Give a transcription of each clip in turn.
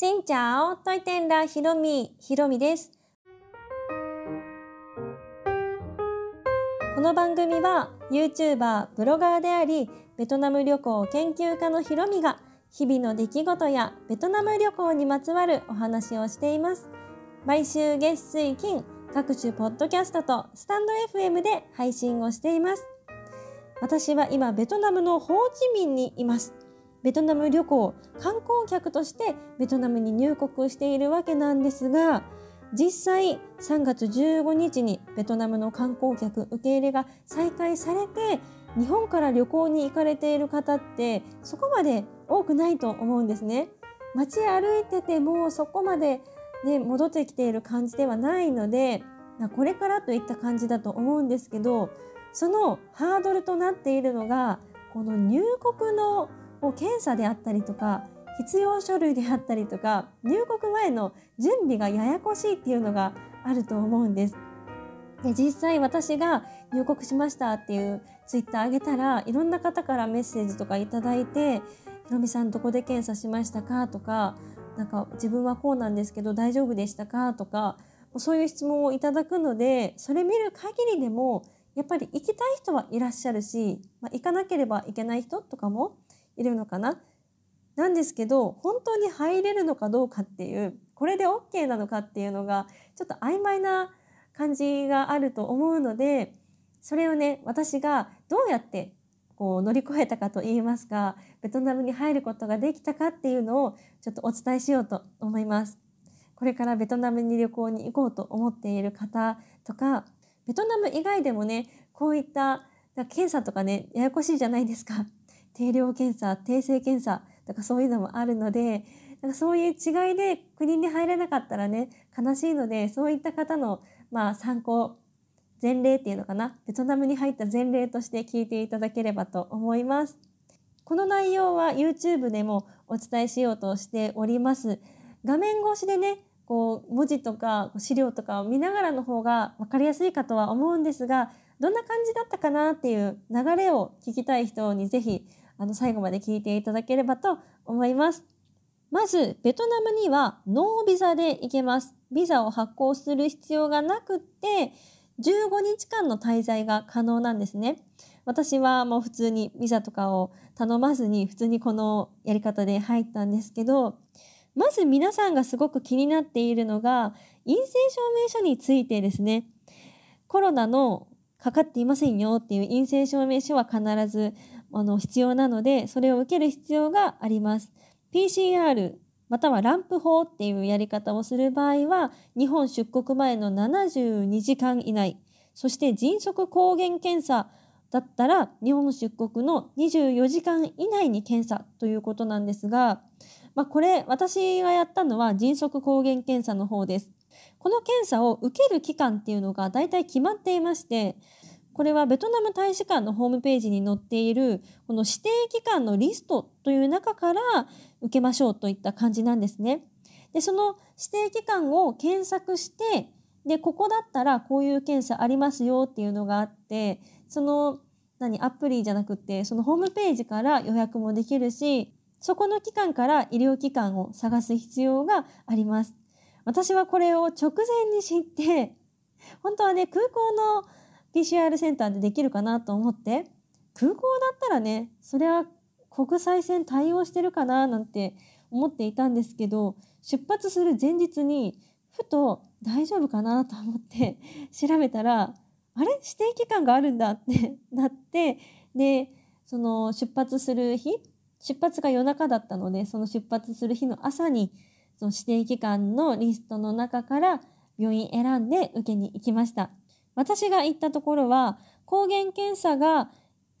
しんちゃお、トイテンラひろみ、ひろみです。この番組は YouTuber、ブロガーであり、ベトナム旅行研究家のひろみが日々の出来事やベトナム旅行にまつわるお話をしています。毎週月水金、各種ポッドキャストとスタンド FM で配信をしています。私は今ベトナムのホーチミンにいます。ベトナム旅行、観光客としてベトナムに入国しているわけなんですが、実際3月15日にベトナムの観光客受け入れが再開されて日本から旅行に行かれている方ってそこまで多くないと思うんですね。街歩いててもそこまで、ね、戻ってきている感じではないのでこれからといった感じだと思うんですけどそのハードルとなっているのがこの入国の検査であったりとか必要書類であったりとか入国前の準備がややこしいっていうのがあると思うんです。で実際私が入国しましたっていうツイッターあげたらいろんな方からメッセージとかいただいて「ひろみさんどこで検査しましたか?」とか「なんか自分はこうなんですけど大丈夫でしたか?」とかそういう質問をいただくのでそれ見る限りでもやっぱり行きたい人はいらっしゃるし、まあ、行かなければいけない人とかもいるのかな？なんですけど本当に入れるのかどうかっていうこれで OK なのかっていうのがちょっと曖昧な感じがあると思うのでそれをね私がどうやってこう乗り越えたかと言いますかベトナムに入ることができたかっていうのをちょっとお伝えしようと思います。これからベトナムに旅行に行こうと思っている方とかベトナム以外でもねこういった検査とかねややこしいじゃないですか定量検査定性検査とかそういうのもあるのでなんかそういう違いで国に入れなかったらね悲しいのでそういった方のまあ参考前例っていうのかなベトナムに入った前例として聞いていただければと思います。この内容は YouTube でもお伝えしようとしております。画面越しでねこう文字とか資料とかを見ながらの方が分かりやすいかとは思うんですがどんな感じだったかなっていう流れを聞きたい人にぜひあの最後まで聞いていただければと思います。まずベトナムにはノービザで行けます。ビザを発行する必要がなくて15日間の滞在が可能なんですね。私はもう普通にビザとかを頼まずに普通にこのやり方で入ったんですけどまず皆さんがすごく気になっているのが陰性証明書についてですね。コロナのかかっていませんよっていう陰性証明書は必ずあの必要なのでそれを受ける必要があります。PCR またはランプ法っていうやり方をする場合は日本出国前の72時間以内そして迅速抗原検査だったら日本出国の24時間以内に検査ということなんですがまあ、これ私がやったのは迅速抗原検査の方です。この検査を受ける期間っていうのが大体決まっていましてこれはベトナム大使館のホームページに載っているこの指定期間のリストという中から受けましょうといった感じなんですね。でその指定期間を検索してでここだったらこういう検査ありますよっていうのがあってその何アプリじゃなくてそのホームページから予約もできるしそこの機関から医療機関を探す必要があります。私はこれを直前に知って、本当はね、空港の PCR センターでできるかなと思って、空港だったらね、それは国際線対応してるかななんて思っていたんですけど、出発する前日に、ふと大丈夫かなと思って調べたら、あれ？指定期間があるんだって なって、で、その出発する日、出発が夜中だったのでその出発する日の朝にその指定期間のリストの中から病院選んで受けに行きました。私が行ったところは抗原検査が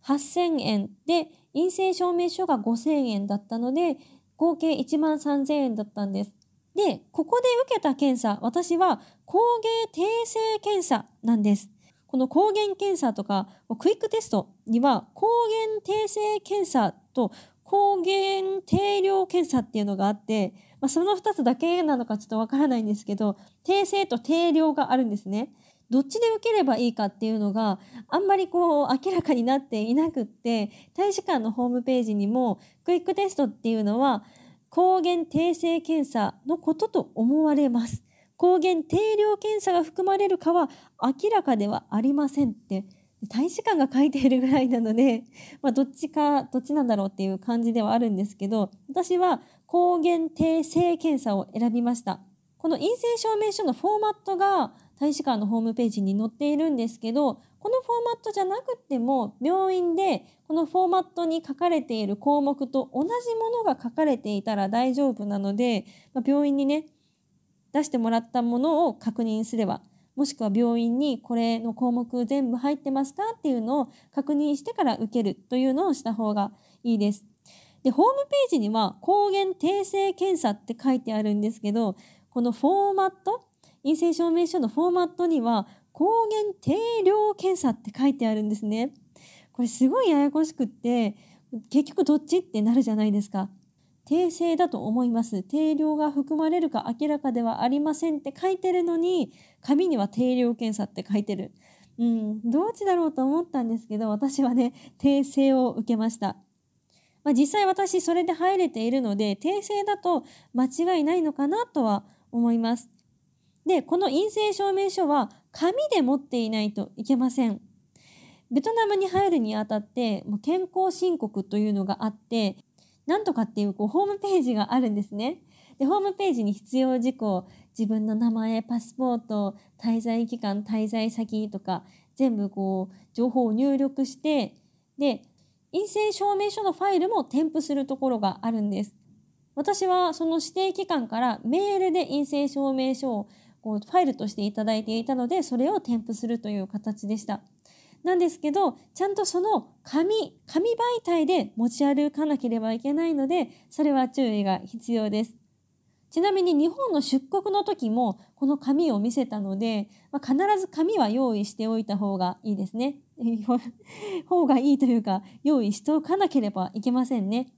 8000円で陰性証明書が5000円だったので合計1万3000円だったんですでここで受けた検査私は抗原定性検査なんですこの抗原検査とかクイックテストには抗原定性検査と抗原定量検査っていうのがあって、まあ、その2つだけなのかちょっとわからないんですけど定性と定量があるんですね。どっちで受ければいいかっていうのがあんまりこう明らかになっていなくって大使館のホームページにもクイックテストっていうのは抗原定性検査のことと思われます。抗原定量検査が含まれるかは明らかではありませんって大使館が書いているぐらいなので、まあ、どっちかどっちなんだろうっていう感じではあるんですけど私は抗原定性検査を選びましたこの陰性証明書のフォーマットが大使館のホームページに載っているんですけどこのフォーマットじゃなくても病院でこのフォーマットに書かれている項目と同じものが書かれていたら大丈夫なので、まあ、病院にね出してもらったものを確認すればもしくは病院にこれの項目全部入ってますかっていうのを確認してから受けるというのをした方がいいです。で、ホームページには抗原定性検査って書いてあるんですけど、このフォーマット、陰性証明書のフォーマットには抗原定量検査って書いてあるんですね。これすごいややこしくって、結局どっちってなるじゃないですか。訂正だと思います。定量が含まれるか明らかではありませんって書いてるのに、紙には定量検査って書いてる。うん、どっちだろうと思ったんですけど、私はね、訂正を受けました。まあ、実際私それで入れているので、訂正だと間違いないのかなとは思います。で、この陰性証明書は紙で持っていないといけません。ベトナムに入るにあたってもう健康申告というのがあってなんとかっていうこうホームページがあるんですね。で、ホームページに必要事項、自分の名前、パスポート、滞在期間、滞在先とか、全部こう、情報を入力して、で、陰性証明書のファイルも添付するところがあるんです。私はその指定期間からメールで陰性証明書をこうファイルとしていただいていたので、それを添付するという形でした。なんですけど、ちゃんとその紙、紙媒体で持ち歩かなければいけないので、それは注意が必要です。ちなみに日本の出国の時もこの紙を見せたので、まあ、必ず紙は用意しておいた方がいいですね。方がいいというか、用意しておかなければいけませんね。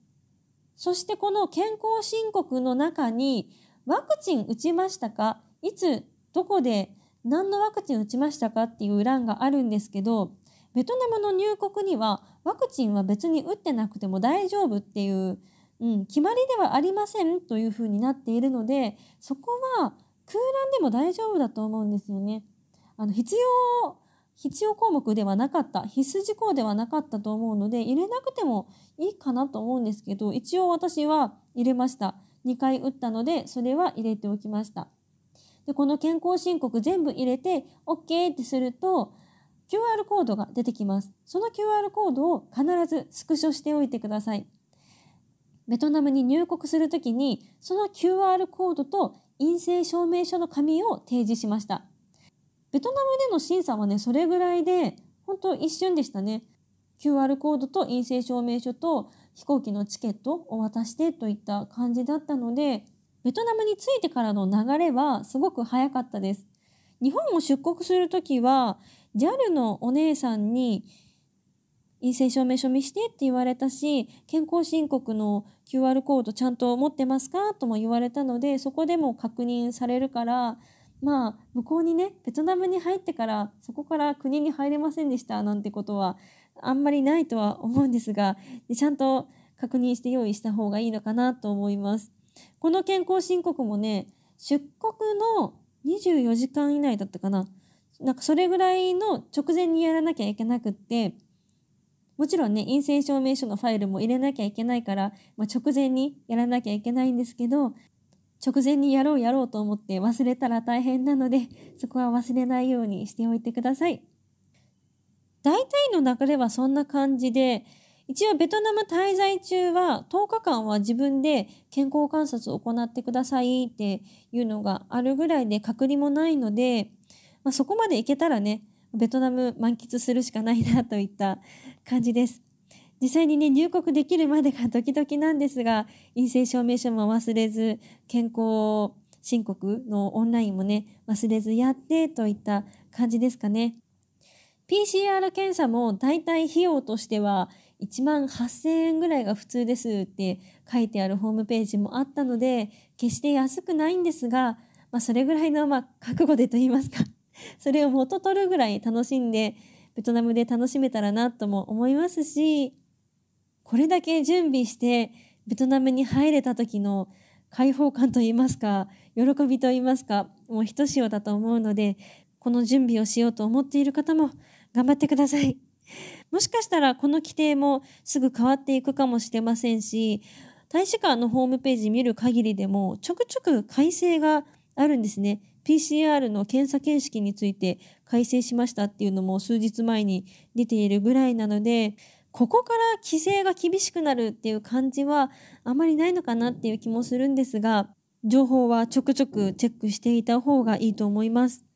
そしてこの健康申告の中に、ワクチン打ちましたか？いつ、どこで何のワクチン打ちましたかっていう欄があるんですけど、ベトナムの入国にはワクチンは別に打ってなくても大丈夫っていう、うん、決まりではありませんというふうになっているので、そこは空欄でも大丈夫だと思うんですよね。あの必要必要項目ではなかった必須事項ではなかったと思うので入れなくてもいいかなと思うんですけど一応私は入れました2回打ったのでそれは入れておきましたでこの健康申告全部入れて OK ってすると QR コードが出てきます。その QR コードを必ずスクショしておいてください。ベトナムに入国するときにその QR コードと陰性証明書の紙を提示しました。ベトナムでの審査はね、それぐらいで、本当一瞬でしたね。QR コードと陰性証明書と飛行機のチケットを渡してといった感じだったので、ベトナムに着いてからの流れはすごく早かったです。日本を出国するときは JAL のお姉さんに陰性証明書見してって言われたし健康申告の QR コードちゃんと持ってますかとも言われたのでそこでも確認されるからまあ向こうにねベトナムに入ってからそこから国に入れませんでしたなんてことはあんまりないとは思うんですがちゃんと確認して用意した方がいいのかなと思います。この健康申告もね、出国の24時間以内だったかな。なんかそれぐらいの直前にやらなきゃいけなくって、もちろんね、陰性証明書のファイルも入れなきゃいけないから、まあ、直前にやらなきゃいけないんですけど、直前にやろうやろうと思って忘れたら大変なので、そこは忘れないようにしておいてください。大体の流れはそんな感じで、一応ベトナム滞在中は10日間は自分で健康観察を行ってくださいっていうのがあるぐらいで隔離もないので、まあ、そこまで行けたらね、ベトナム満喫するしかないなといった感じです。実際にね、入国できるまでがドキドキなんですが、陰性証明書も忘れず、健康申告のオンラインもね、忘れずやってといった感じですかね。PCR 検査も大体費用としては1万8000円ぐらいが普通ですって書いてあるホームページもあったので、決して安くないんですが、まあ、それぐらいの、まあ、覚悟でと言いますか、それを元取るぐらい楽しんで、ベトナムで楽しめたらなとも思いますし、これだけ準備して、ベトナムに入れた時の解放感といいますか喜びといいますかもうひとしおだと思うのでこの準備をしようと思っている方も頑張ってください。もしかしたらこの規定もすぐ変わっていくかもしれませんし大使館のホームページ見る限りでもちょくちょく改正があるんですね。PCR の検査形式について改正しましたっていうのも数日前に出ているぐらいなのでここから規制が厳しくなるっていう感じはあまりないのかなっていう気もするんですが情報はちょくちょくチェックしていた方がいいと思います。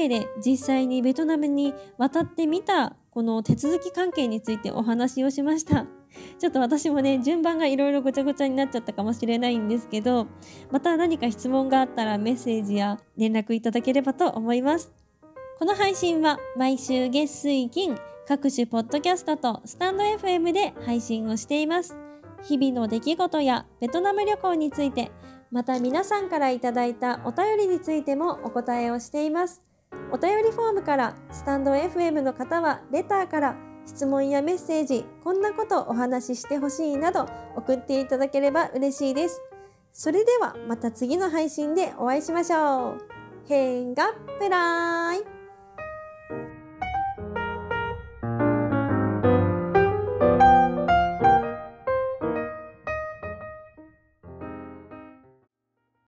けで実際にベトナムに渡ってみたこの手続き関係についてお話をしました。ちょっと私もね、順番がいろいろごちゃごちゃになっちゃったかもしれないんですけど、また何か質問があったらメッセージや連絡いただければと思います。この配信は毎週月水金各種ポッドキャストとスタンド FM で配信をしています。日々の出来事やベトナム旅行について、また皆さんからいただいたお便りについてもお答えをしています。お便りフォームからスタンド FM の方はレターから質問やメッセージ、こんなことお話ししてほしいなど送っていただければ嬉しいです。それではまた次の配信でお会いしましょう。変がプライ